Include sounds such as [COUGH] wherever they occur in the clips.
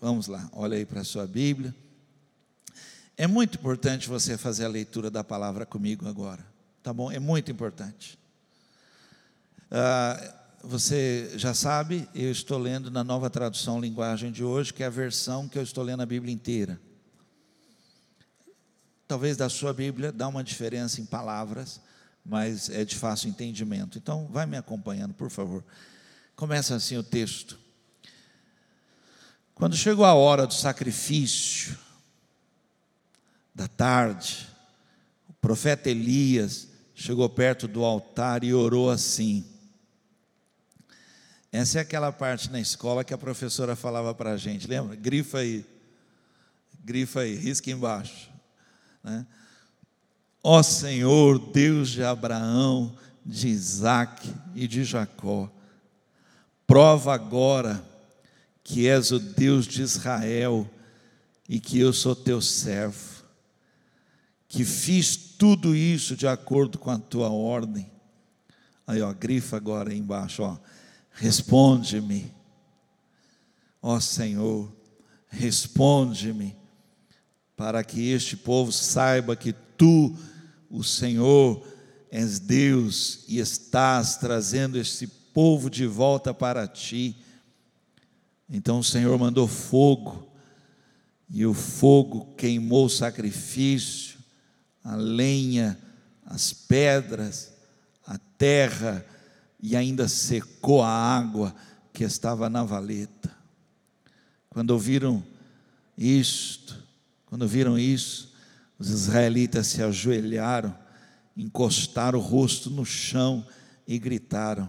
Vamos lá, olha aí para a sua Bíblia. É muito importante você fazer a leitura da palavra comigo agora, tá bom? É muito importante. Ah, você já sabe, eu estou lendo na nova tradução linguagem de hoje, que é a versão que eu estou lendo a Bíblia inteira. Talvez da sua Bíblia dá uma diferença em palavras, mas é de fácil entendimento. Então, vai me acompanhando, por favor. Começa assim o texto. Quando chegou a hora do sacrifício, da tarde, o profeta Elias chegou perto do altar e orou assim: essa é aquela parte na escola que a professora falava para a gente, lembra? Grifa aí, grifa aí, risca embaixo. Né? Ó Senhor, Deus de Abraão, de Isaac e de Jacó, prova agora que és o Deus de Israel e que eu sou teu servo, que fiz tudo isso de acordo com a tua ordem. Aí, ó, grifa agora aí embaixo, ó responde-me. Ó Senhor, responde-me, para que este povo saiba que tu, o Senhor, és Deus e estás trazendo este povo de volta para ti. Então o Senhor mandou fogo, e o fogo queimou o sacrifício, a lenha, as pedras, a terra, e ainda secou a água que estava na valeta. Quando ouviram isto, quando viram isso, os israelitas se ajoelharam, encostaram o rosto no chão e gritaram: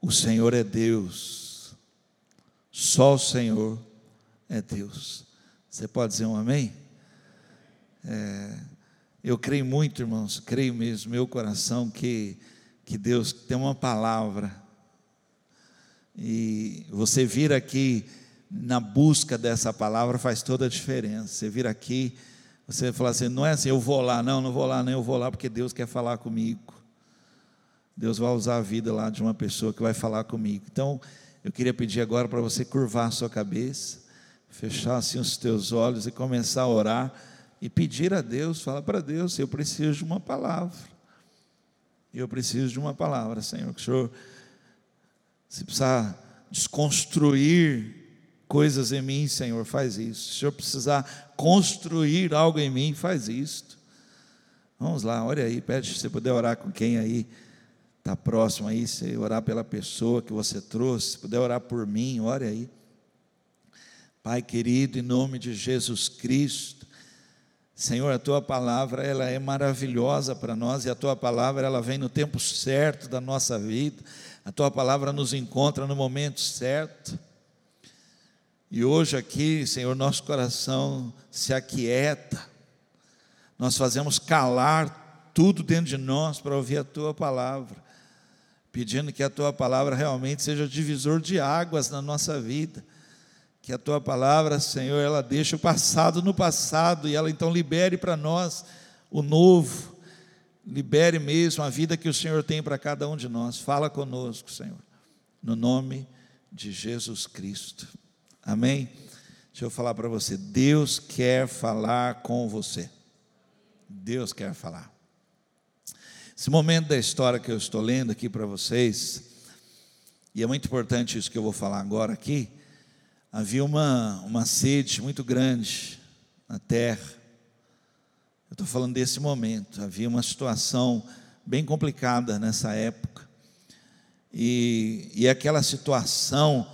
O Senhor é Deus, só o Senhor é Deus. Você pode dizer um amém? É, eu creio muito, irmãos, creio mesmo, meu coração, que que Deus tem uma palavra. E você vir aqui na busca dessa palavra faz toda a diferença. Você vir aqui, você falar assim: não é assim, eu vou lá, não, não vou lá, não, eu vou lá porque Deus quer falar comigo. Deus vai usar a vida lá de uma pessoa que vai falar comigo. Então, eu queria pedir agora para você curvar a sua cabeça, fechar assim os teus olhos e começar a orar e pedir a Deus, falar para Deus, eu preciso de uma palavra. Eu preciso de uma palavra, Senhor, que o Senhor, se precisar desconstruir coisas em mim, Senhor, faz isso. Se Senhor precisar construir algo em mim, faz isto. Vamos lá, olha aí, pede se você puder orar com quem aí está próximo aí, se orar pela pessoa que você trouxe, se puder orar por mim, ore aí. Pai querido, em nome de Jesus Cristo, Senhor, a tua palavra ela é maravilhosa para nós e a tua palavra ela vem no tempo certo da nossa vida. A tua palavra nos encontra no momento certo. E hoje aqui, Senhor, nosso coração se aquieta. Nós fazemos calar tudo dentro de nós para ouvir a tua palavra, pedindo que a tua palavra realmente seja divisor de águas na nossa vida que a tua palavra, Senhor, ela deixe o passado no passado e ela então libere para nós o novo. Libere mesmo a vida que o Senhor tem para cada um de nós. Fala conosco, Senhor, no nome de Jesus Cristo. Amém? Deixa eu falar para você. Deus quer falar com você. Deus quer falar. Esse momento da história que eu estou lendo aqui para vocês, e é muito importante isso que eu vou falar agora aqui havia uma, uma sede muito grande na terra. Eu estou falando desse momento. Havia uma situação bem complicada nessa época. E, e aquela situação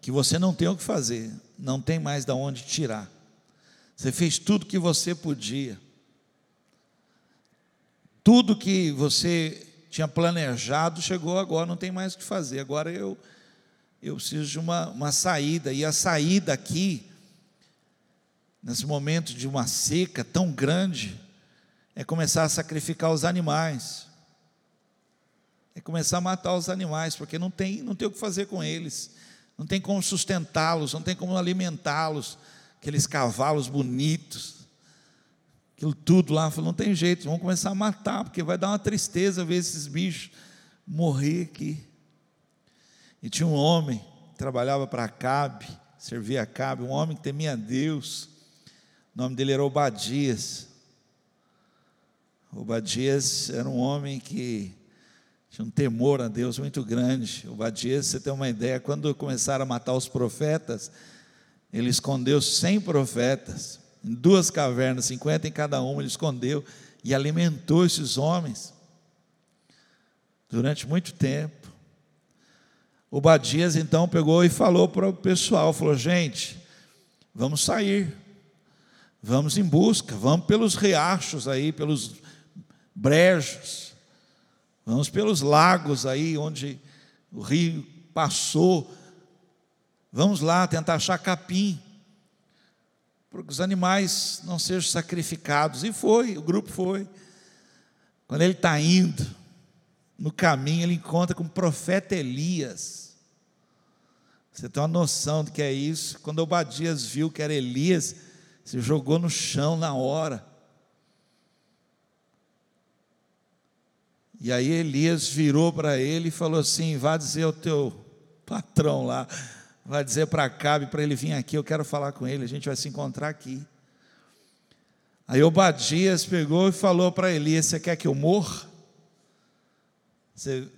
que você não tem o que fazer, não tem mais de onde tirar. Você fez tudo que você podia. Tudo que você tinha planejado chegou agora, não tem mais o que fazer. Agora eu eu preciso de uma, uma saída, e a saída aqui, nesse momento de uma seca tão grande, é começar a sacrificar os animais, é começar a matar os animais, porque não tem, não tem o que fazer com eles, não tem como sustentá-los, não tem como alimentá-los, aqueles cavalos bonitos, aquilo tudo lá, não tem jeito, vamos começar a matar, porque vai dar uma tristeza ver esses bichos morrer aqui. E tinha um homem que trabalhava para Acabe, servia Acabe, um homem que temia Deus. O nome dele era Obadias. Obadias era um homem que tinha um temor a Deus muito grande. Obadias, você tem uma ideia, quando começaram a matar os profetas, ele escondeu 100 profetas duas cavernas, 50 em cada uma, ele escondeu e alimentou esses homens durante muito tempo. Obadias então pegou e falou para o pessoal, falou: "Gente, vamos sair. Vamos em busca, vamos pelos riachos aí, pelos brejos. Vamos pelos lagos aí onde o rio passou. Vamos lá tentar achar capim para que os animais não sejam sacrificados. E foi, o grupo foi. Quando ele está indo, no caminho, ele encontra com o profeta Elias. Você tem uma noção do que é isso? Quando Obadias viu que era Elias, se jogou no chão na hora. E aí Elias virou para ele e falou assim: vá dizer ao teu patrão lá, vai dizer para Cabe para ele vir aqui, eu quero falar com ele, a gente vai se encontrar aqui. Aí Obadias pegou e falou para Elias: Você quer que eu morra? Você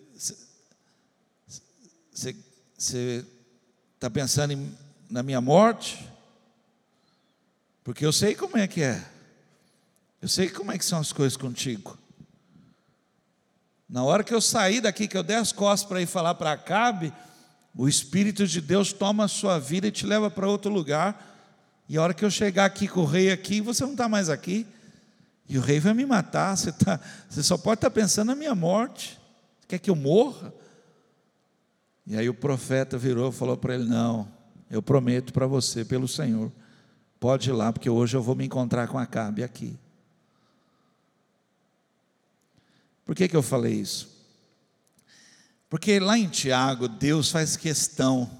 está pensando em, na minha morte? Porque eu sei como é que é. Eu sei como é que são as coisas contigo. Na hora que eu sair daqui, que eu der as costas para ir falar para Acabe, o Espírito de Deus toma a sua vida e te leva para outro lugar. E a hora que eu chegar aqui com o rei aqui, você não está mais aqui. E o rei vai me matar. Você, tá, você só pode estar tá pensando na minha morte. Você quer que eu morra? E aí o profeta virou e falou para ele: Não, eu prometo para você, pelo Senhor, pode ir lá, porque hoje eu vou me encontrar com Acabe aqui. Por que, que eu falei isso? Porque lá em Tiago, Deus faz questão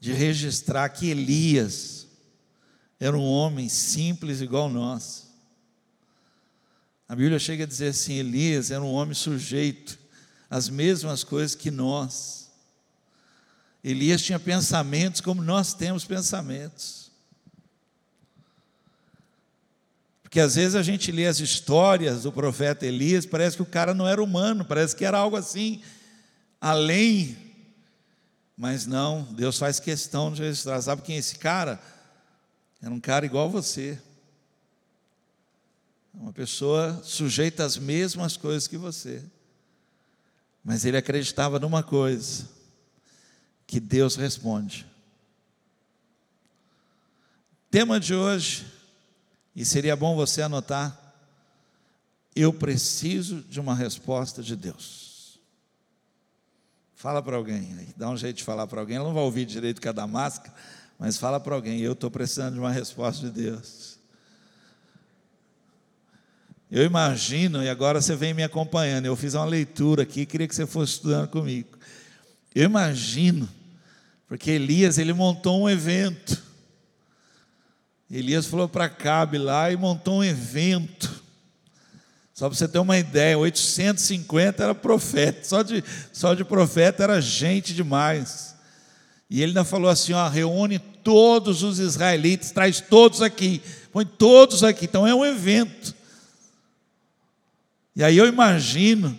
de registrar que Elias era um homem simples igual nós. A Bíblia chega a dizer assim: Elias era um homem sujeito às mesmas coisas que nós. Elias tinha pensamentos como nós temos pensamentos. Porque às vezes a gente lê as histórias do profeta Elias, parece que o cara não era humano, parece que era algo assim, além. Mas não, Deus faz questão de registrar. Sabe quem é esse cara? Era um cara igual você. Uma pessoa sujeita às mesmas coisas que você. Mas ele acreditava numa coisa: que Deus responde. Tema de hoje, e seria bom você anotar, eu preciso de uma resposta de Deus. Fala para alguém, dá um jeito de falar para alguém, ela não vai ouvir direito cada máscara, mas fala para alguém, eu estou precisando de uma resposta de Deus. Eu imagino, e agora você vem me acompanhando, eu fiz uma leitura aqui, queria que você fosse estudando comigo. Eu imagino, porque Elias, ele montou um evento. Elias falou para Cabe lá e montou um evento. Só para você ter uma ideia, 850 era profeta, só de, só de profeta era gente demais. E ele ainda falou assim: ó, reúne todos os israelitas, traz todos aqui, põe todos aqui. Então é um evento. E aí eu imagino,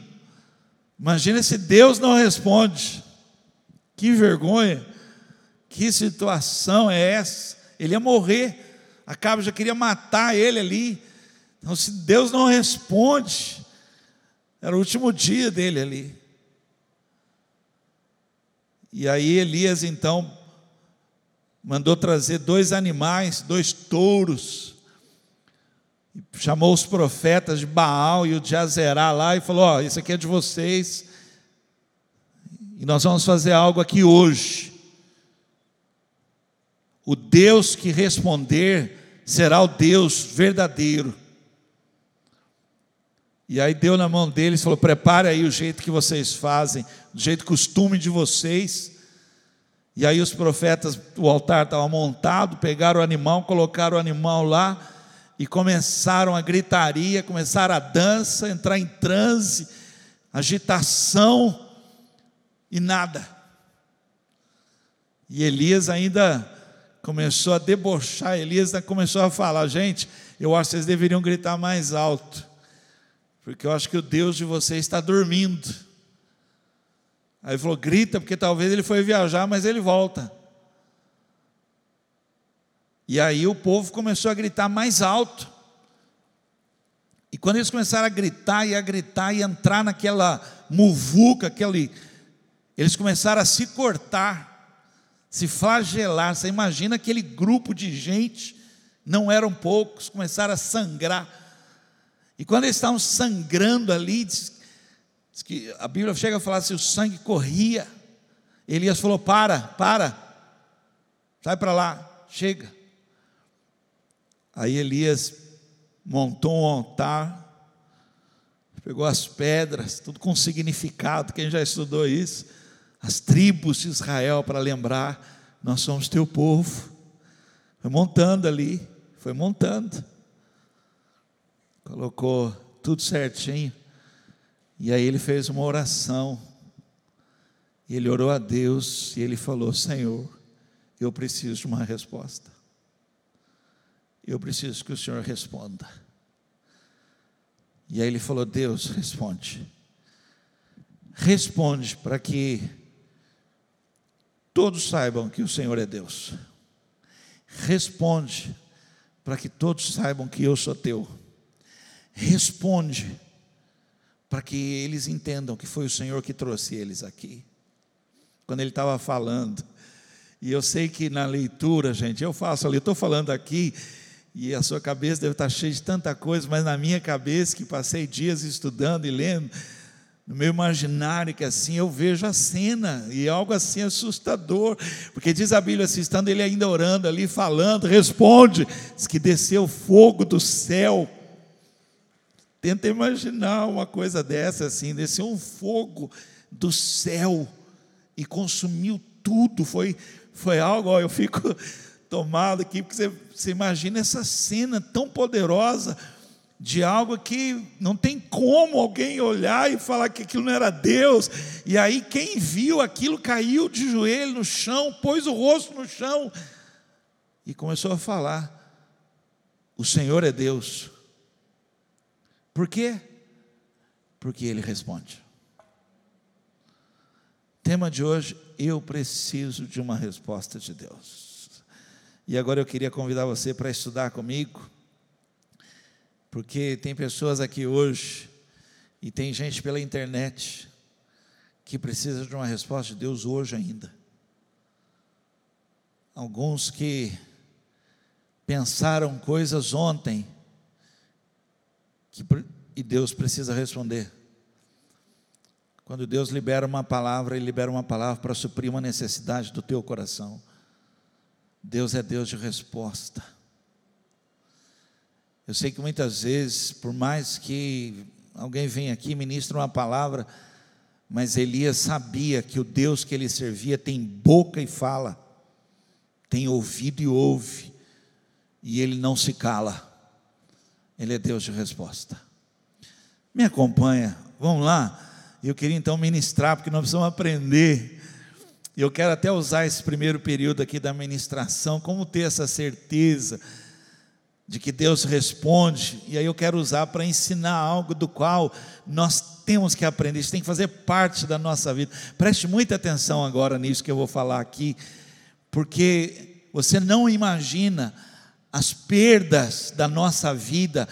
imagina se Deus não responde. Que vergonha, que situação é essa? Ele ia morrer, a cabo já queria matar ele ali. Então, se Deus não responde, era o último dia dele ali. E aí Elias então mandou trazer dois animais, dois touros, chamou os profetas de Baal e o de Azerá lá e falou: Ó, oh, isso aqui é de vocês, e nós vamos fazer algo aqui hoje. O Deus que responder será o Deus verdadeiro. E aí deu na mão deles, falou: prepare aí o jeito que vocês fazem, do jeito costume de vocês. E aí os profetas, o altar estava montado, pegaram o animal, colocaram o animal lá e começaram a gritaria, começaram a dança, entrar em transe, agitação e nada. E Elias ainda começou a debochar, Elias começou a falar: gente, eu acho que vocês deveriam gritar mais alto, porque eu acho que o Deus de vocês está dormindo. Aí ele falou: grita, porque talvez ele foi viajar, mas ele volta. E aí o povo começou a gritar mais alto. E quando eles começaram a gritar e a gritar e entrar naquela muvuca, aquele, eles começaram a se cortar, se flagelar. Você imagina aquele grupo de gente, não eram poucos, começaram a sangrar. E quando eles estavam sangrando ali, diz, diz que a Bíblia chega a falar assim: o sangue corria. Elias falou: para, para, sai para lá, chega. Aí Elias montou um altar, pegou as pedras, tudo com significado, quem já estudou isso, as tribos de Israel para lembrar, nós somos teu povo. Foi montando ali, foi montando. Colocou tudo certinho. E aí ele fez uma oração. E ele orou a Deus e ele falou: Senhor, eu preciso de uma resposta. Eu preciso que o Senhor responda. E aí ele falou: Deus, responde. Responde para que todos saibam que o Senhor é Deus. Responde para que todos saibam que eu sou teu. Responde para que eles entendam que foi o Senhor que trouxe eles aqui. Quando ele estava falando, e eu sei que na leitura, gente, eu faço ali, eu estou falando aqui, e a sua cabeça deve estar cheia de tanta coisa, mas na minha cabeça, que passei dias estudando e lendo, no meu imaginário, que assim eu vejo a cena, e é algo assim assustador, porque diz a Bíblia assim, estando ele ainda orando ali, falando, responde, diz que desceu fogo do céu. Tenta imaginar uma coisa dessa assim, desceu um fogo do céu e consumiu tudo, foi, foi algo, ó, eu fico [LAUGHS] tomado aqui, porque você, você imagina essa cena tão poderosa de algo que não tem como alguém olhar e falar que aquilo não era Deus, e aí quem viu aquilo caiu de joelho no chão, pôs o rosto no chão e começou a falar: O Senhor é Deus. Por quê? Porque Ele responde. Tema de hoje: Eu preciso de uma resposta de Deus. E agora eu queria convidar você para estudar comigo, porque tem pessoas aqui hoje e tem gente pela internet que precisa de uma resposta de Deus hoje ainda. Alguns que pensaram coisas ontem que, e Deus precisa responder. Quando Deus libera uma palavra, Ele libera uma palavra para suprir uma necessidade do teu coração. Deus é Deus de resposta. Eu sei que muitas vezes, por mais que alguém venha aqui ministre uma palavra, mas Elias sabia que o Deus que ele servia tem boca e fala, tem ouvido e ouve, e ele não se cala. Ele é Deus de resposta. Me acompanha, vamos lá. Eu queria então ministrar, porque nós precisamos aprender eu quero até usar esse primeiro período aqui da ministração, como ter essa certeza de que Deus responde, e aí eu quero usar para ensinar algo do qual nós temos que aprender, isso tem que fazer parte da nossa vida. Preste muita atenção agora nisso que eu vou falar aqui, porque você não imagina as perdas da nossa vida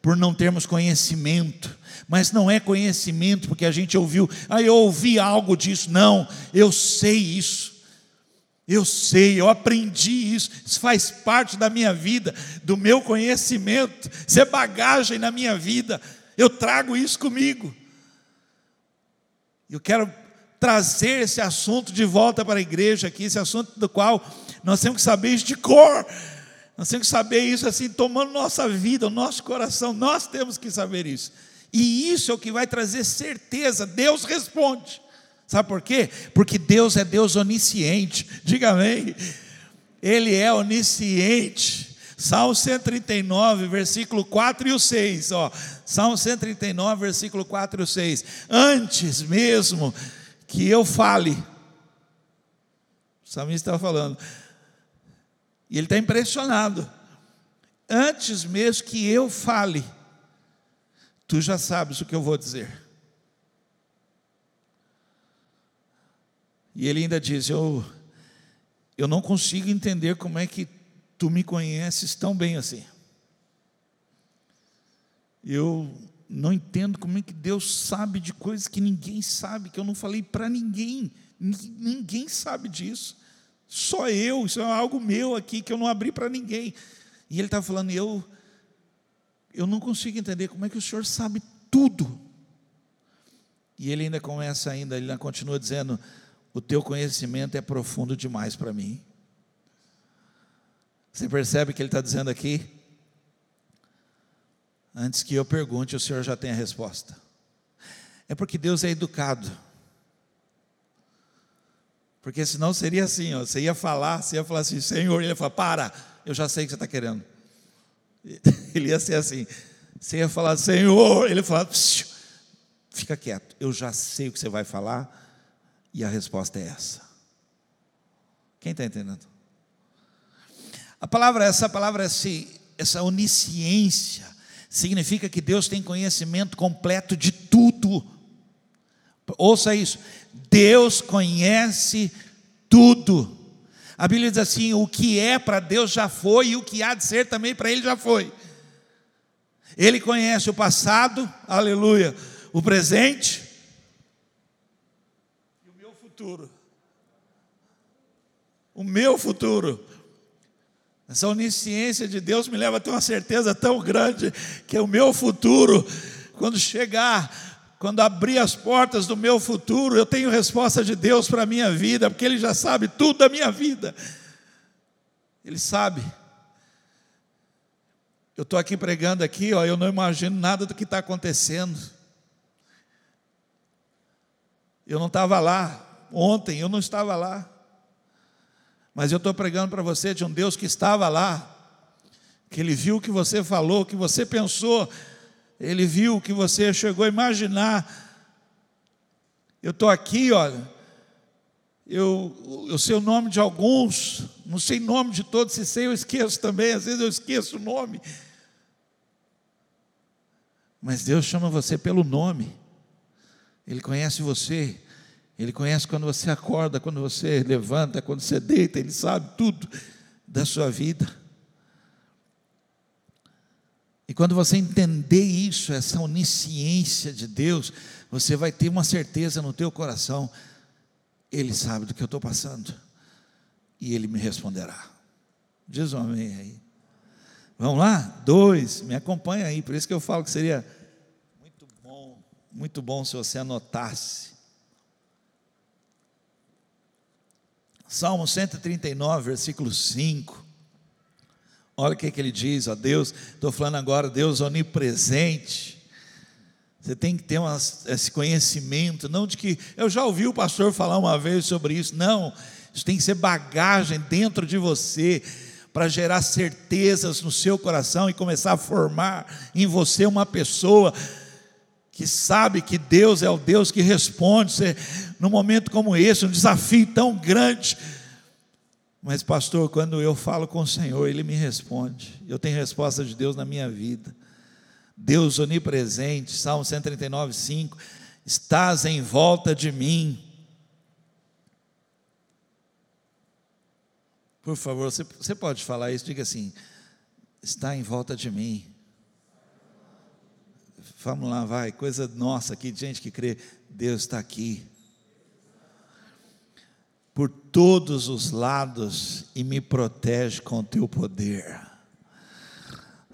por não termos conhecimento mas não é conhecimento, porque a gente ouviu, ah, eu ouvi algo disso. Não, eu sei isso. Eu sei, eu aprendi isso, isso faz parte da minha vida, do meu conhecimento, isso é bagagem na minha vida, eu trago isso comigo. Eu quero trazer esse assunto de volta para a igreja aqui, esse assunto do qual nós temos que saber isso de cor, nós temos que saber isso assim, tomando nossa vida, o nosso coração, nós temos que saber isso. E isso é o que vai trazer certeza. Deus responde. Sabe por quê? Porque Deus é Deus onisciente. Diga amém. Ele é onisciente. Salmo 139, versículo 4 e o 6. Ó. Salmo 139, versículo 4 e o 6. Antes mesmo que eu fale, O salmista estava falando. E ele está impressionado. Antes mesmo que eu fale, tu já sabes o que eu vou dizer. E ele ainda diz: Eu, eu não consigo entender como é que tu me conheces tão bem assim. Eu não entendo como é que Deus sabe de coisas que ninguém sabe, que eu não falei para ninguém. Ninguém sabe disso. Só eu, isso é algo meu aqui que eu não abri para ninguém. E ele estava falando, eu, eu não consigo entender como é que o Senhor sabe tudo. E ele ainda começa ainda, ele ainda continua dizendo, o teu conhecimento é profundo demais para mim. Você percebe que ele está dizendo aqui? Antes que eu pergunte, o Senhor já tem a resposta. É porque Deus é educado. Porque senão seria assim, ó, você ia falar, você ia falar assim, Senhor, ele ia falar, para, eu já sei o que você está querendo. [LAUGHS] Ele ia ser assim, você ia falar, Senhor, ele ia falar, fica quieto, eu já sei o que você vai falar, e a resposta é essa. Quem está entendendo? A palavra, essa palavra, essa onisciência, significa que Deus tem conhecimento completo de tudo. Ouça isso, Deus conhece tudo. A Bíblia diz assim: o que é para Deus já foi, e o que há de ser também para Ele já foi. Ele conhece o passado, aleluia, o presente futuro. O meu futuro. Essa onisciência de Deus me leva a ter uma certeza tão grande que o meu futuro, quando chegar, quando abrir as portas do meu futuro, eu tenho resposta de Deus para a minha vida, porque Ele já sabe tudo da minha vida. Ele sabe. Eu estou aqui pregando aqui, ó, eu não imagino nada do que está acontecendo. Eu não estava lá ontem, eu não estava lá. Mas eu estou pregando para você de um Deus que estava lá, que Ele viu o que você falou, o que você pensou, Ele viu o que você chegou a imaginar. Eu estou aqui, olha, eu, eu sei o nome de alguns, não sei o nome de todos, se sei eu esqueço também, às vezes eu esqueço o nome. Mas Deus chama você pelo nome, Ele conhece você, ele conhece quando você acorda, quando você levanta, quando você deita, Ele sabe tudo da sua vida. E quando você entender isso, essa onisciência de Deus, você vai ter uma certeza no teu coração, Ele sabe do que eu estou passando, e Ele me responderá. Diz um amém aí. Vamos lá? Dois, me acompanha aí, por isso que eu falo que seria muito bom, muito bom se você anotasse Salmo 139, versículo 5. Olha o que, que ele diz, ó Deus, estou falando agora, Deus onipresente. Você tem que ter esse conhecimento, não de que eu já ouvi o pastor falar uma vez sobre isso, não, isso tem que ser bagagem dentro de você, para gerar certezas no seu coração e começar a formar em você uma pessoa que sabe que Deus é o Deus que responde, você, num momento como esse, um desafio tão grande. Mas, pastor, quando eu falo com o Senhor, Ele me responde. Eu tenho resposta de Deus na minha vida. Deus onipresente, Salmo 139, 5. Estás em volta de mim. Por favor, você, você pode falar isso, diga assim: está em volta de mim. Vamos lá, vai, coisa nossa aqui, gente que crê, Deus está aqui. Por todos os lados e me protege com o teu poder.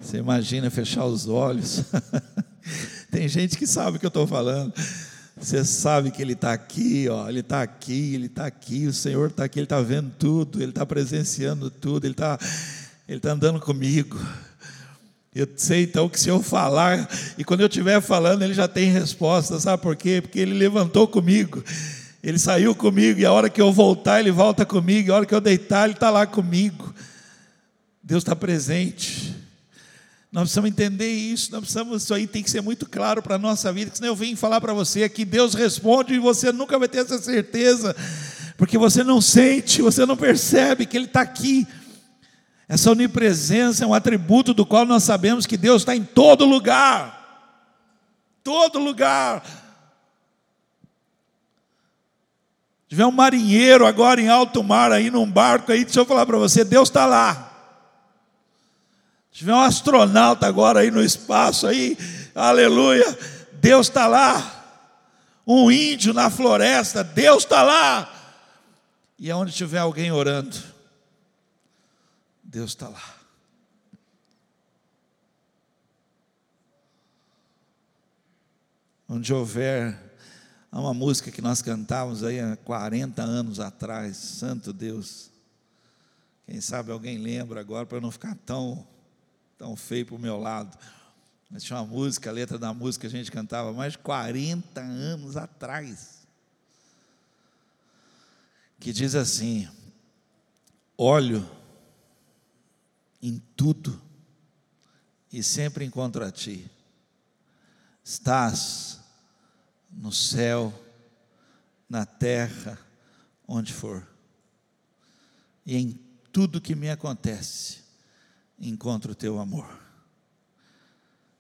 Você imagina fechar os olhos? [LAUGHS] Tem gente que sabe o que eu estou falando. Você sabe que Ele está aqui, ó, Ele está aqui, Ele está aqui, o Senhor está aqui, Ele está vendo tudo, Ele está presenciando tudo, Ele está ele tá andando comigo. Eu sei então que se eu falar, e quando eu estiver falando, ele já tem resposta, sabe por quê? Porque ele levantou comigo, ele saiu comigo, e a hora que eu voltar, ele volta comigo, e a hora que eu deitar, ele está lá comigo. Deus está presente. Nós precisamos entender isso, nós precisamos, isso aí tem que ser muito claro para a nossa vida, senão eu venho falar para você que Deus responde e você nunca vai ter essa certeza, porque você não sente, você não percebe que Ele está aqui. Essa onipresença é um atributo do qual nós sabemos que Deus está em todo lugar. Todo lugar. Se tiver um marinheiro agora em alto mar, aí num barco, aí, deixa eu falar para você, Deus está lá. Se tiver um astronauta agora aí no espaço, aí, aleluia, Deus está lá. Um índio na floresta, Deus está lá. E aonde tiver alguém orando, Deus está lá. Onde houver, há uma música que nós cantávamos aí há 40 anos atrás, Santo Deus. Quem sabe alguém lembra agora para não ficar tão, tão feio para o meu lado. Mas tinha uma música, a letra da música a gente cantava mais de 40 anos atrás que diz assim: olho em tudo e sempre encontro a ti. Estás no céu, na terra, onde for. E em tudo que me acontece, encontro o teu amor.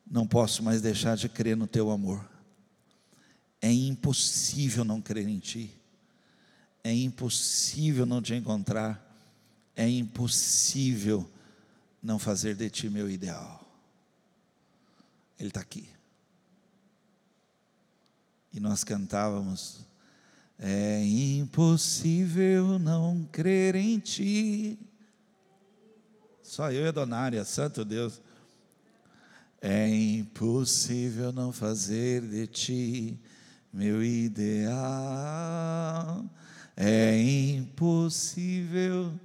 Não posso mais deixar de crer no teu amor. É impossível não crer em ti é impossível não te encontrar, é impossível não fazer de ti meu ideal. Ele está aqui. E nós cantávamos, é impossível não crer em ti. Só eu e a Donária, santo Deus. É impossível não fazer de ti meu ideal é impossível.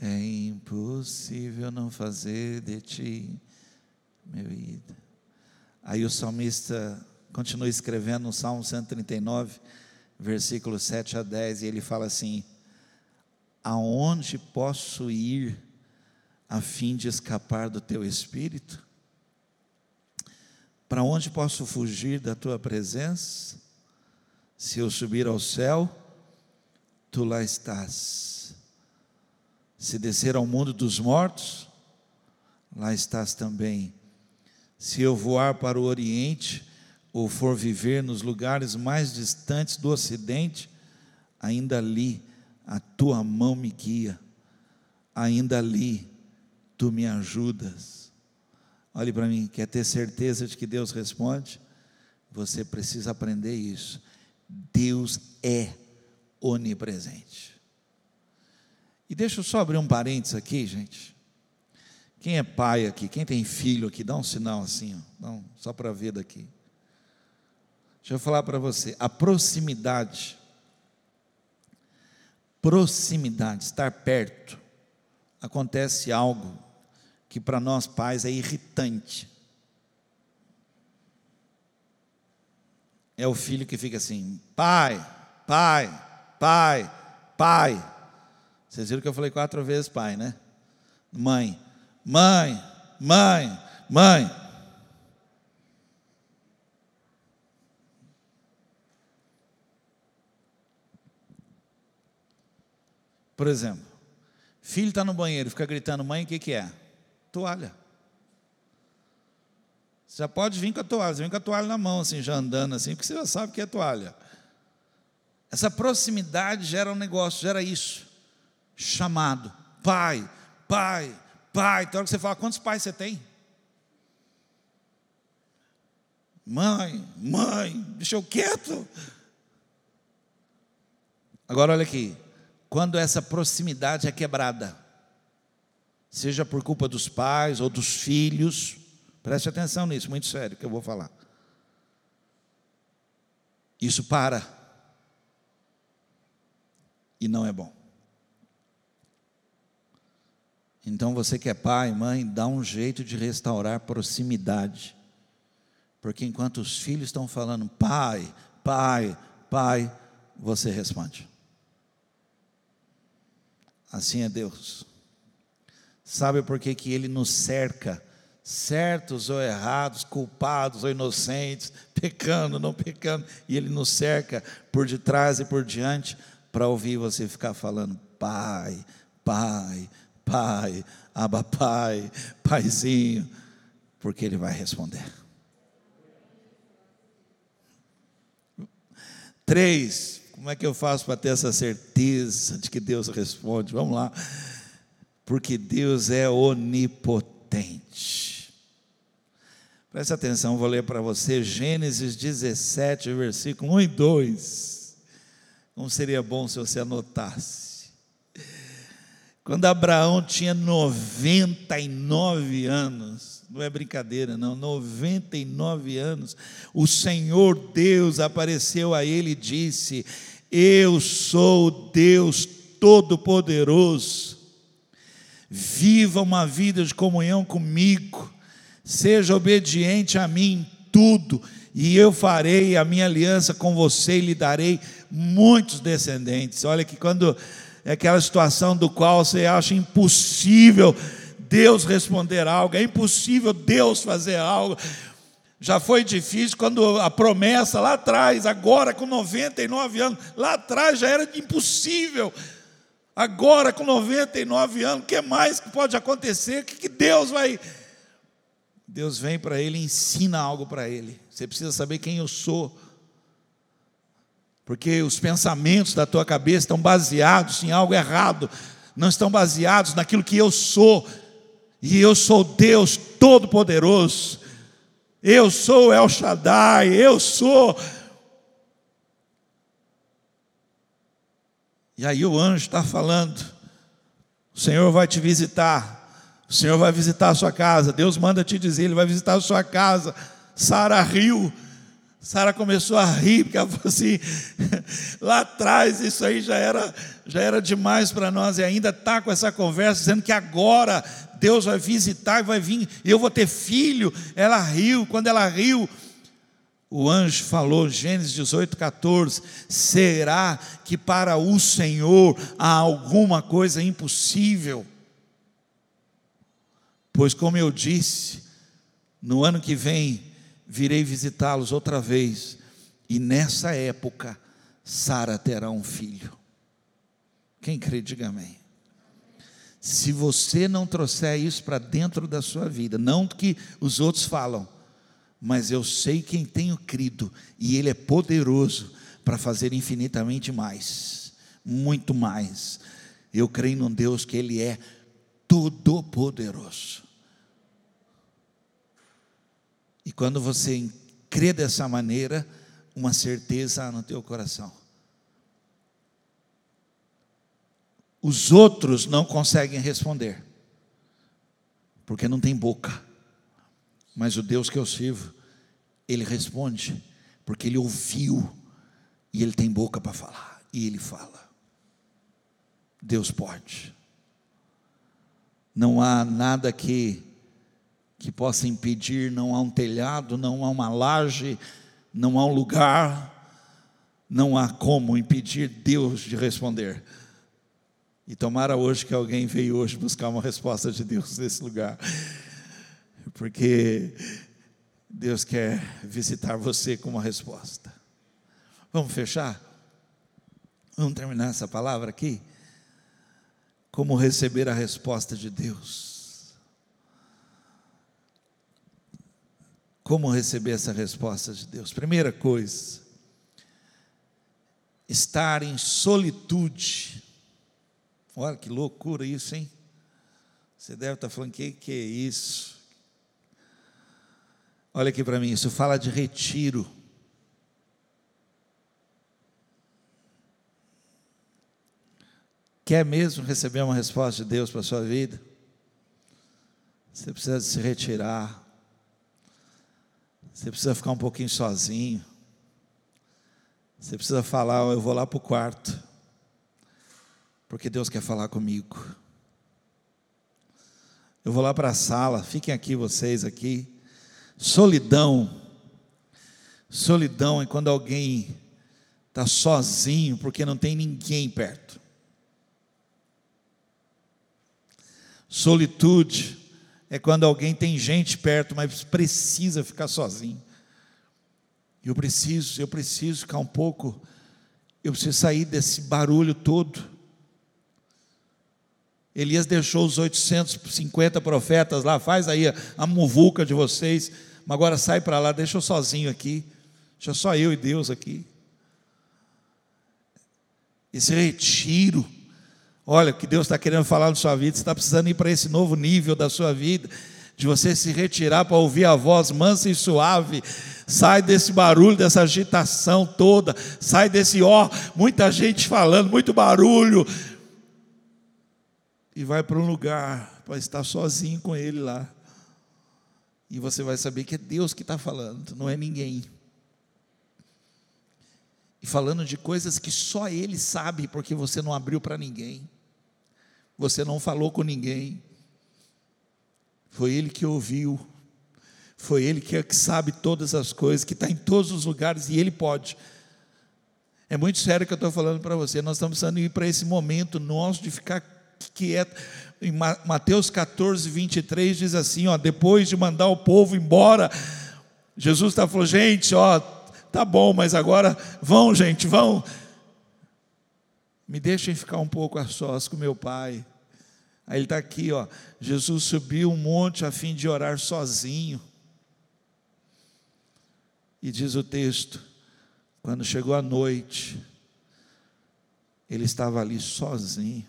É impossível não fazer de ti meu ídolo. Aí o salmista continua escrevendo no Salmo 139, versículos 7 a 10, e ele fala assim: Aonde posso ir a fim de escapar do teu espírito? Para onde posso fugir da tua presença? Se eu subir ao céu, tu lá estás. Se descer ao mundo dos mortos, lá estás também. Se eu voar para o oriente, ou for viver nos lugares mais distantes do ocidente, ainda ali a tua mão me guia, ainda ali tu me ajudas. Olhe para mim, quer ter certeza de que Deus responde? Você precisa aprender isso. Deus é onipresente. E deixa eu só abrir um parênteses aqui, gente. Quem é pai aqui, quem tem filho aqui, dá um sinal assim, ó, só para ver daqui. Deixa eu falar para você, a proximidade, proximidade, estar perto, acontece algo que para nós pais é irritante. É o filho que fica assim: pai, pai, pai, pai. Vocês viram que eu falei quatro vezes pai, né? Mãe, mãe, mãe, mãe. Por exemplo, filho está no banheiro, fica gritando, mãe, o que, que é? toalha. Você já pode vir com a toalha, você vem com a toalha na mão, assim, já andando assim, porque você já sabe que é toalha. Essa proximidade gera um negócio, gera isso. Chamado. Pai, pai, pai. Então, hora que você fala, quantos pais você tem? Mãe, mãe, deixa eu quieto. Agora olha aqui, quando essa proximidade é quebrada, seja por culpa dos pais ou dos filhos. Preste atenção nisso, muito sério que eu vou falar. Isso para. E não é bom. Então você que é pai, mãe, dá um jeito de restaurar proximidade. Porque enquanto os filhos estão falando pai, pai, pai, você responde. Assim é Deus. Sabe por que, que ele nos cerca certos ou errados, culpados ou inocentes, pecando, não pecando, e Ele nos cerca por detrás e por diante para ouvir você ficar falando, Pai, Pai, Pai, Aba Pai, Paizinho, porque Ele vai responder. Três, como é que eu faço para ter essa certeza de que Deus responde? Vamos lá. Porque Deus é onipotente. Preste atenção, vou ler para você Gênesis 17, versículo 1 e 2. Como seria bom se você anotasse. Quando Abraão tinha 99 anos, não é brincadeira, não, 99 anos, o Senhor Deus apareceu a ele e disse: Eu sou o Deus Todo-Poderoso, viva uma vida de comunhão comigo, seja obediente a mim em tudo, e eu farei a minha aliança com você e lhe darei muitos descendentes. Olha que quando é aquela situação do qual você acha impossível Deus responder algo, é impossível Deus fazer algo. Já foi difícil quando a promessa lá atrás, agora com 99 anos, lá atrás já era impossível. Agora com 99 anos, o que mais que pode acontecer? O que, que Deus vai. Deus vem para ele e ensina algo para ele. Você precisa saber quem eu sou. Porque os pensamentos da tua cabeça estão baseados em algo errado, não estão baseados naquilo que eu sou. E eu sou Deus Todo-Poderoso. Eu sou El Shaddai, eu sou. E aí o anjo está falando: o Senhor vai te visitar, o Senhor vai visitar a sua casa. Deus manda te dizer, Ele vai visitar a sua casa. Sara riu. Sara começou a rir, porque ela falou assim: lá atrás isso aí já era, já era demais para nós, e ainda está com essa conversa, dizendo que agora Deus vai visitar e vai vir, e eu vou ter filho. Ela riu, quando ela riu, o anjo falou, Gênesis 18, 14: será que para o Senhor há alguma coisa impossível? Pois, como eu disse, no ano que vem virei visitá-los outra vez, e nessa época Sara terá um filho. Quem crê, diga amém. Se você não trouxer isso para dentro da sua vida, não que os outros falam, mas eu sei quem tenho crido, e Ele é poderoso para fazer infinitamente mais, muito mais. Eu creio num Deus que Ele é todo-poderoso. E quando você crê dessa maneira, uma certeza no teu coração. Os outros não conseguem responder, porque não tem boca. Mas o Deus que eu sirvo, ele responde, porque ele ouviu e ele tem boca para falar, e ele fala. Deus pode. Não há nada que que possa impedir, não há um telhado, não há uma laje, não há um lugar, não há como impedir Deus de responder. E tomara hoje que alguém veio hoje buscar uma resposta de Deus nesse lugar, porque Deus quer visitar você com uma resposta. Vamos fechar? Vamos terminar essa palavra aqui? Como receber a resposta de Deus? Como receber essa resposta de Deus? Primeira coisa, estar em solitude. Olha que loucura isso, hein? Você deve estar falando, que que é isso? Olha aqui para mim, isso fala de retiro. Quer mesmo receber uma resposta de Deus para a sua vida? Você precisa se retirar você precisa ficar um pouquinho sozinho. Você precisa falar, eu vou lá para o quarto. Porque Deus quer falar comigo. Eu vou lá para a sala, fiquem aqui vocês aqui. Solidão. Solidão é quando alguém está sozinho porque não tem ninguém perto. Solitude é quando alguém tem gente perto, mas precisa ficar sozinho. Eu preciso, eu preciso ficar um pouco, eu preciso sair desse barulho todo. Elias deixou os 850 profetas lá, faz aí a, a muvuca de vocês, mas agora sai para lá, deixa eu sozinho aqui, deixa só eu e Deus aqui. Esse retiro, Olha, o que Deus está querendo falar na sua vida, você está precisando ir para esse novo nível da sua vida, de você se retirar para ouvir a voz mansa e suave, sai desse barulho, dessa agitação toda, sai desse ó, muita gente falando, muito barulho, e vai para um lugar para estar sozinho com Ele lá. E você vai saber que é Deus que está falando, não é ninguém. E falando de coisas que só Ele sabe, porque você não abriu para ninguém você não falou com ninguém, foi Ele que ouviu, foi Ele que, é que sabe todas as coisas, que está em todos os lugares e Ele pode. É muito sério que eu estou falando para você. Nós estamos precisando ir para esse momento nosso de ficar quieto. Em Mateus 14, 23 diz assim: ó, depois de mandar o povo embora, Jesus está falando, gente, ó, tá bom, mas agora vão, gente, vão. Me deixem ficar um pouco a sós com meu pai. Aí ele está aqui, ó. Jesus subiu um monte a fim de orar sozinho. E diz o texto: quando chegou a noite, ele estava ali sozinho.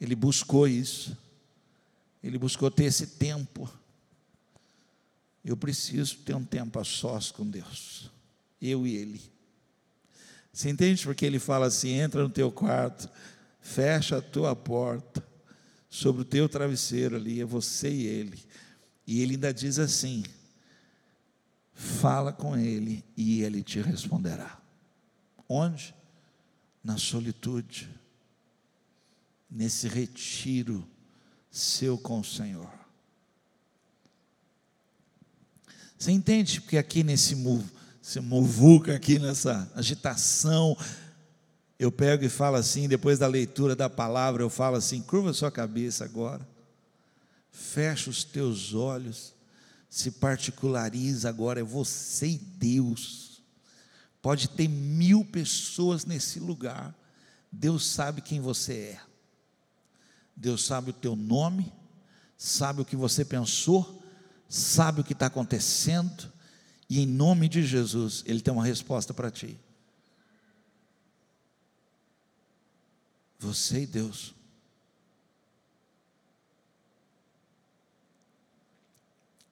Ele buscou isso. Ele buscou ter esse tempo. Eu preciso ter um tempo a sós com Deus. Eu e Ele. Você entende porque ele fala assim: entra no teu quarto, fecha a tua porta, sobre o teu travesseiro ali, é você e ele. E ele ainda diz assim: fala com ele e ele te responderá. Onde? Na solitude, nesse retiro seu com o Senhor. Você entende? Porque aqui nesse move se movuca aqui nessa agitação. Eu pego e falo assim, depois da leitura da palavra, eu falo assim: curva sua cabeça agora, fecha os teus olhos, se particulariza agora, é você e Deus. Pode ter mil pessoas nesse lugar, Deus sabe quem você é, Deus sabe o teu nome, sabe o que você pensou, sabe o que está acontecendo, e em nome de Jesus, Ele tem uma resposta para ti. Você e Deus.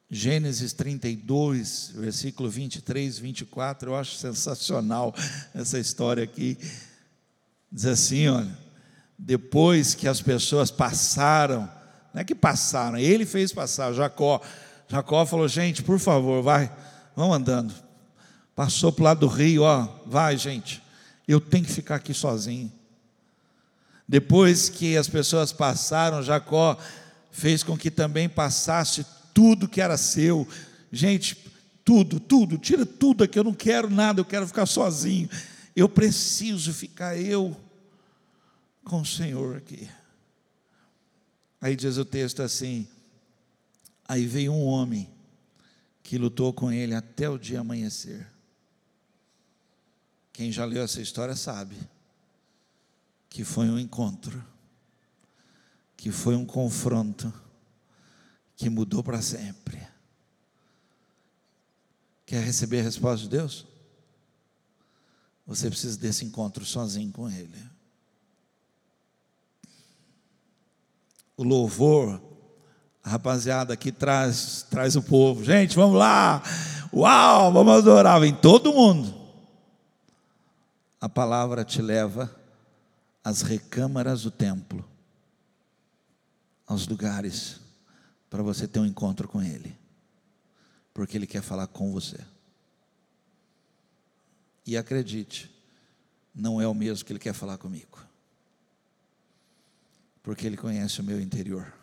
Gênesis 32, versículo 23, 24, eu acho sensacional essa história aqui. Diz assim: olha, depois que as pessoas passaram, não é que passaram, ele fez passar, Jacó. Jacó falou: gente, por favor, vai, vamos andando. Passou para o lado do rio, ó, vai gente, eu tenho que ficar aqui sozinho. Depois que as pessoas passaram, Jacó fez com que também passasse tudo que era seu. Gente, tudo, tudo, tira tudo aqui, eu não quero nada, eu quero ficar sozinho. Eu preciso ficar eu com o Senhor aqui. Aí diz o texto assim: aí veio um homem que lutou com ele até o dia amanhecer. Quem já leu essa história sabe que foi um encontro, que foi um confronto, que mudou para sempre. Quer receber a resposta de Deus? Você precisa desse encontro sozinho com Ele. O louvor a rapaziada aqui traz, traz o povo. Gente, vamos lá. Uau, vamos adorar. Vem todo mundo. A palavra te leva às recâmaras do templo, aos lugares para você ter um encontro com Ele, porque Ele quer falar com você. E acredite, não é o mesmo que Ele quer falar comigo, porque Ele conhece o meu interior.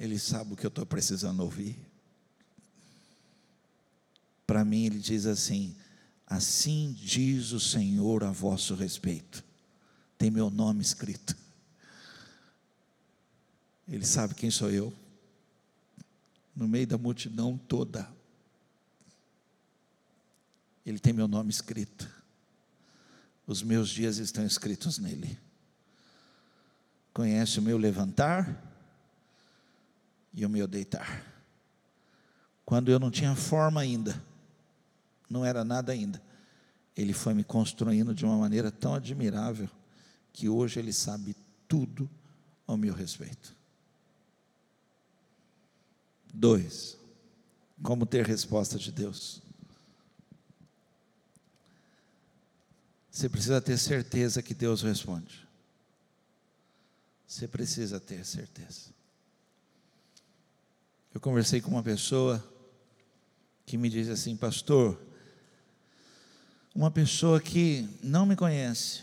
Ele sabe o que eu estou precisando ouvir. Para mim, ele diz assim: Assim diz o Senhor a vosso respeito. Tem meu nome escrito. Ele sabe quem sou eu. No meio da multidão toda. Ele tem meu nome escrito. Os meus dias estão escritos nele. Conhece o meu levantar e o meu deitar. Quando eu não tinha forma ainda, não era nada ainda, ele foi me construindo de uma maneira tão admirável que hoje ele sabe tudo ao meu respeito. Dois, como ter resposta de Deus. Você precisa ter certeza que Deus responde. Você precisa ter certeza. Eu conversei com uma pessoa que me disse assim, pastor, uma pessoa que não me conhece,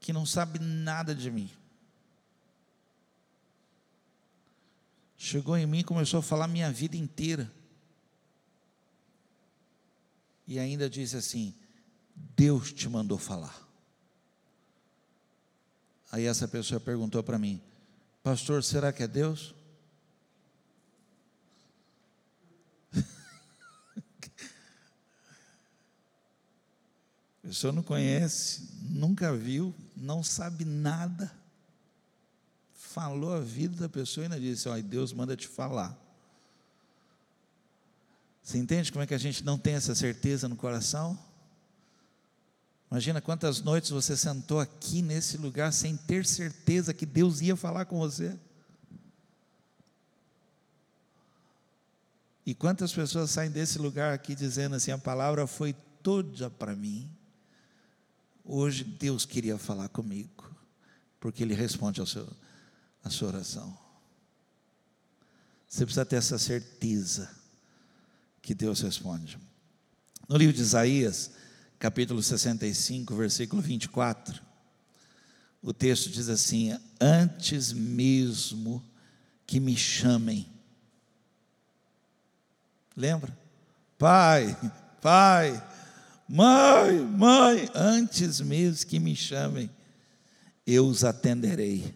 que não sabe nada de mim, chegou em mim e começou a falar minha vida inteira. E ainda disse assim: Deus te mandou falar. Aí essa pessoa perguntou para mim: Pastor, será que é Deus? A pessoa não conhece, nunca viu, não sabe nada. Falou a vida da pessoa e ainda disse: Olha, Deus manda te falar. Você entende como é que a gente não tem essa certeza no coração? Imagina quantas noites você sentou aqui nesse lugar sem ter certeza que Deus ia falar com você. E quantas pessoas saem desse lugar aqui dizendo assim: a palavra foi toda para mim. Hoje Deus queria falar comigo, porque Ele responde ao seu, à sua oração. Você precisa ter essa certeza que Deus responde. No livro de Isaías, capítulo 65, versículo 24, o texto diz assim: Antes mesmo que me chamem, lembra? Pai, Pai, Mãe, mãe, antes mesmo que me chamem, eu os atenderei.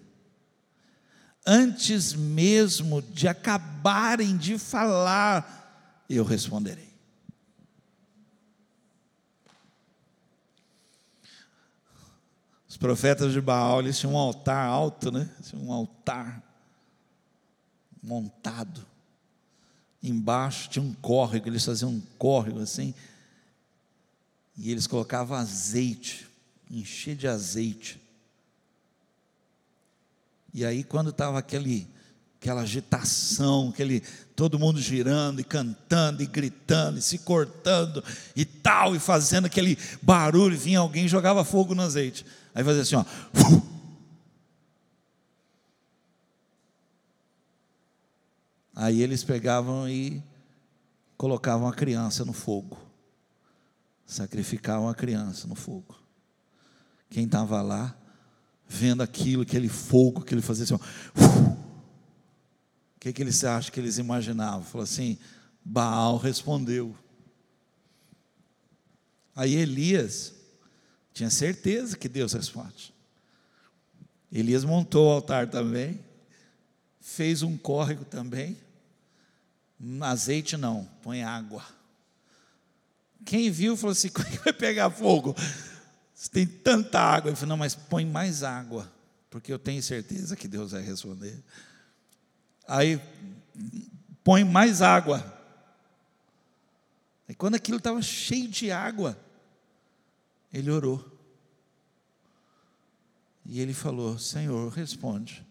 Antes mesmo de acabarem de falar, eu responderei. Os profetas de Baal, eles tinham um altar alto, né? Um altar montado. Embaixo tinha um córrego, eles faziam um córrego assim, e eles colocavam azeite, encher de azeite. E aí, quando estava aquele, aquela agitação, aquele todo mundo girando e cantando e gritando e se cortando e tal, e fazendo aquele barulho, vinha alguém e jogava fogo no azeite. Aí fazia assim, ó. Aí eles pegavam e colocavam a criança no fogo sacrificar uma criança no fogo. Quem estava lá, vendo aquilo, aquele fogo que ele fazia assim, o que, que eles acham que eles imaginavam? Falou assim: Baal respondeu. Aí Elias tinha certeza que Deus responde. Elias montou o altar também, fez um córrego também. Azeite não, põe água. Quem viu falou assim: [LAUGHS] como é que vai pegar fogo? Tem tanta água. Ele falou: não, mas põe mais água, porque eu tenho certeza que Deus vai responder. Aí põe mais água. E quando aquilo estava cheio de água, ele orou. E ele falou: Senhor, responde,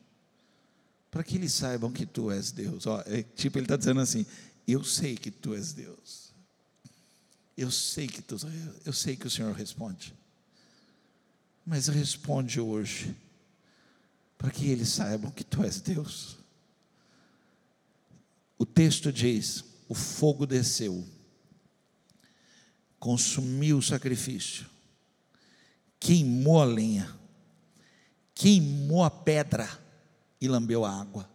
para que eles saibam que tu és Deus. Ó, é, tipo, ele está dizendo assim: Eu sei que tu és Deus. Eu sei que tu, eu sei que o Senhor responde. Mas responde hoje, para que eles saibam que tu és Deus. O texto diz: o fogo desceu, consumiu o sacrifício, queimou a lenha, queimou a pedra e lambeu a água.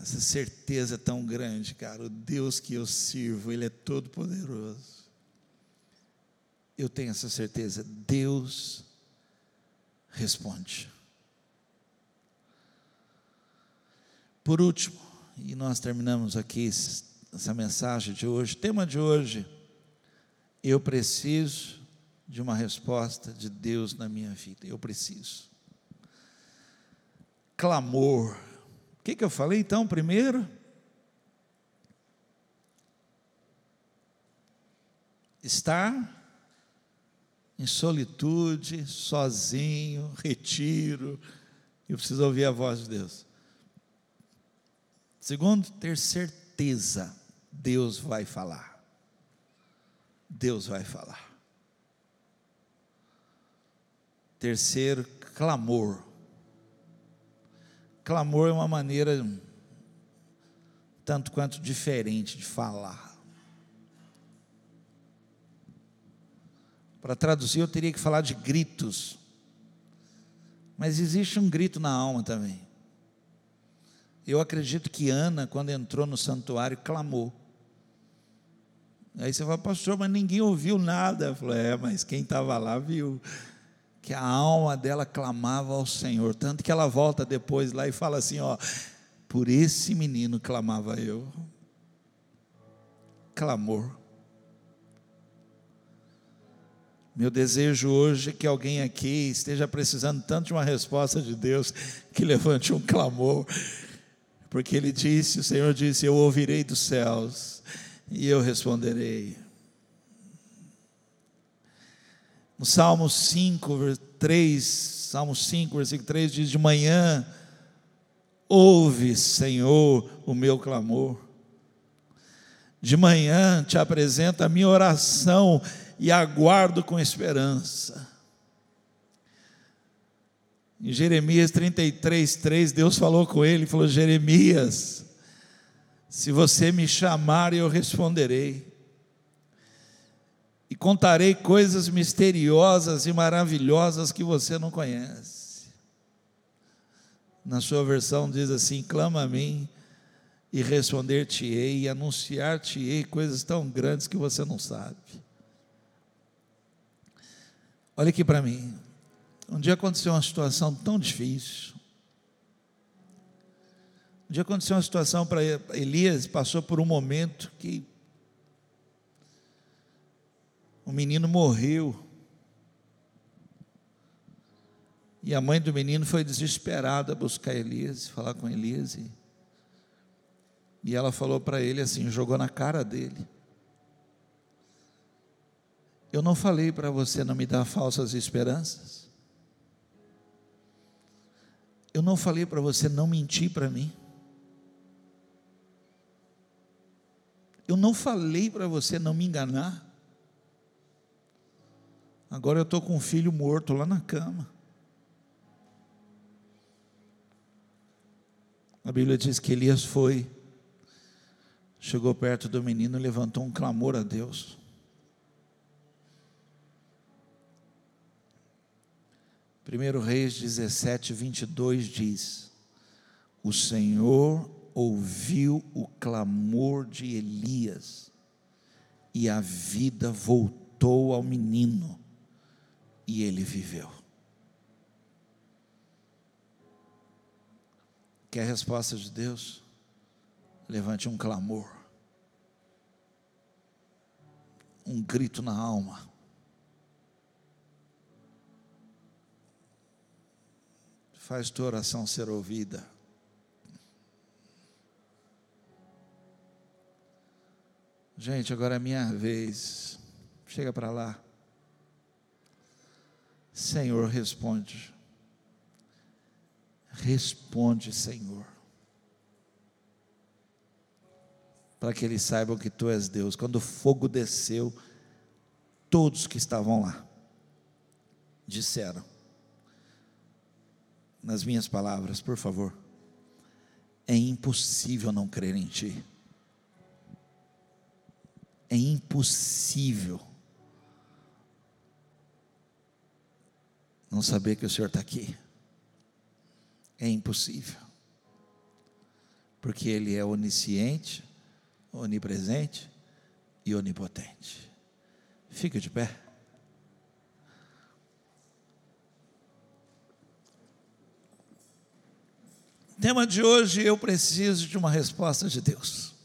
Essa certeza é tão grande, cara. O Deus que eu sirvo, Ele é todo poderoso. eu tenho essa certeza, Deus responde. Por último, e nós terminamos aqui essa mensagem de hoje, tema de hoje, eu preciso de uma resposta de Deus na minha vida, eu preciso. Clamor. Que, que eu falei então primeiro? Estar em solitude, sozinho, retiro. Eu preciso ouvir a voz de Deus. Segundo, ter certeza, Deus vai falar. Deus vai falar. Terceiro, clamor. Clamor é uma maneira tanto quanto diferente de falar. Para traduzir, eu teria que falar de gritos. Mas existe um grito na alma também. Eu acredito que Ana, quando entrou no santuário, clamou. Aí você fala, pastor, mas ninguém ouviu nada. Eu falei, é, mas quem estava lá viu que a alma dela clamava ao Senhor. Tanto que ela volta depois lá e fala assim: ó, por esse menino clamava eu. Clamor. Meu desejo hoje é que alguém aqui esteja precisando tanto de uma resposta de Deus que levante um clamor, porque Ele disse, o Senhor disse: Eu ouvirei dos céus e eu responderei. No Salmo 5, 3, Salmo 5, versículo 3 diz: De manhã, ouve, Senhor, o meu clamor. De manhã te apresento a minha oração e aguardo com esperança. Em Jeremias 33, 3, Deus falou com ele, falou: Jeremias, se você me chamar, eu responderei, e contarei coisas misteriosas e maravilhosas que você não conhece. Na sua versão diz assim: clama a mim e responder-te-ei, e anunciar-te-ei coisas tão grandes que você não sabe. Olha aqui para mim. Um dia aconteceu uma situação tão difícil. Um dia aconteceu uma situação para Elias, passou por um momento que o menino morreu. E a mãe do menino foi desesperada buscar Elias, falar com Elias. E, e ela falou para ele assim, jogou na cara dele. Eu não falei para você não me dar falsas esperanças. Eu não falei para você não mentir para mim. Eu não falei para você não me enganar. Agora eu estou com um filho morto lá na cama. A Bíblia diz que Elias foi, chegou perto do menino e levantou um clamor a Deus. 1 Reis 17, 22 diz: O Senhor ouviu o clamor de Elias, e a vida voltou ao menino, e ele viveu. Quer a resposta de Deus? Levante um clamor, um grito na alma. Faz tua oração ser ouvida. Gente, agora é minha vez. Chega para lá. Senhor, responde. Responde, Senhor. Para que eles saibam que tu és Deus. Quando o fogo desceu, todos que estavam lá disseram: nas minhas palavras, por favor. É impossível não crer em Ti. É impossível não saber que o Senhor está aqui. É impossível. Porque Ele é onisciente, onipresente e onipotente. Fica de pé. Tema de hoje: eu preciso de uma resposta de Deus.